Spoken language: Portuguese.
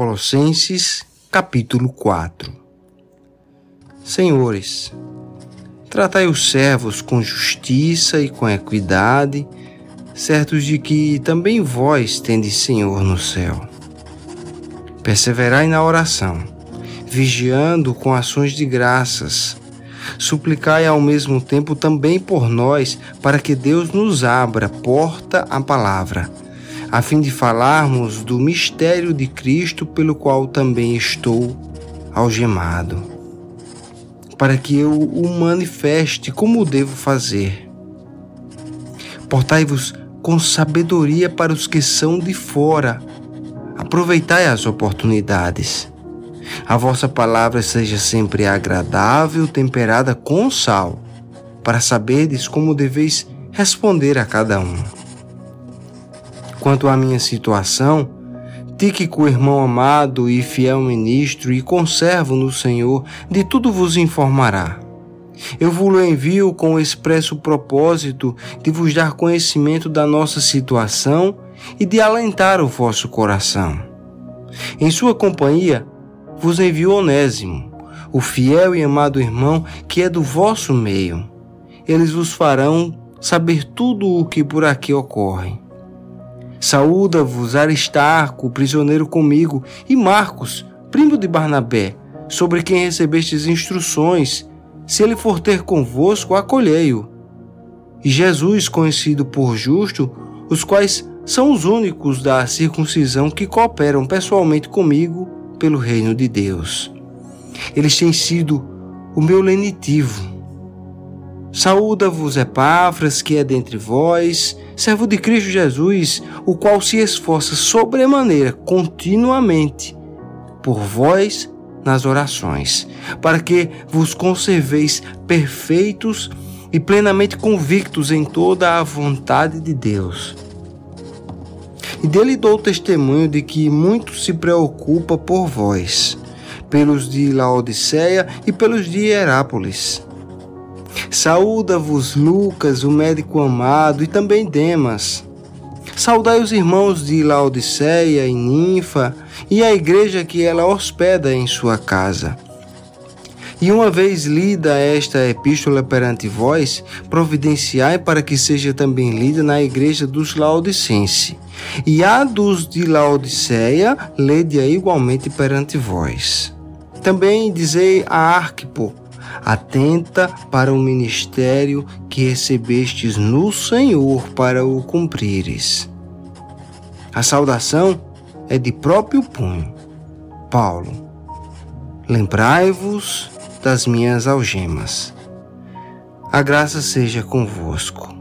Colossenses, capítulo 4 Senhores, tratai os servos com justiça e com equidade, certos de que também vós tendes Senhor no céu. Perseverai na oração, vigiando com ações de graças. Suplicai ao mesmo tempo também por nós, para que Deus nos abra porta à palavra a fim de falarmos do mistério de Cristo pelo qual também estou algemado, para que eu o manifeste como devo fazer. Portai-vos com sabedoria para os que são de fora. Aproveitai as oportunidades. A vossa palavra seja sempre agradável, temperada com sal, para saberdes como deveis responder a cada um Quanto à minha situação, Tíquico, irmão amado e fiel ministro e conservo no Senhor, de tudo vos informará. Eu vos envio com o expresso propósito de vos dar conhecimento da nossa situação e de alentar o vosso coração. Em sua companhia vos envio Onésimo, o fiel e amado irmão que é do vosso meio. Eles vos farão saber tudo o que por aqui ocorre. Saúda-vos Aristarco, prisioneiro comigo, e Marcos, primo de Barnabé, sobre quem recebestes instruções. Se ele for ter convosco, acolhei-o. E Jesus, conhecido por justo, os quais são os únicos da circuncisão que cooperam pessoalmente comigo pelo reino de Deus. Eles têm sido o meu lenitivo. Saúda-vos Epáfras, que é dentre vós, servo de Cristo Jesus, o qual se esforça sobremaneira continuamente por vós nas orações, para que vos conserveis perfeitos e plenamente convictos em toda a vontade de Deus. E dele dou testemunho de que muito se preocupa por vós, pelos de Laodiceia e pelos de Herápolis Saúda-vos Lucas, o médico amado, e também Demas. Saudai os irmãos de Laodiceia e Ninfa e a igreja que ela hospeda em sua casa. E uma vez lida esta epístola perante vós, providenciai para que seja também lida na igreja dos Laodicense. E a dos de Laodiceia, lede-a igualmente perante vós. Também dizei a Arquipo, atenta para o ministério que recebestes no Senhor para o cumprires. A saudação é de próprio punho. Paulo. Lembrai-vos das minhas algemas. A graça seja convosco.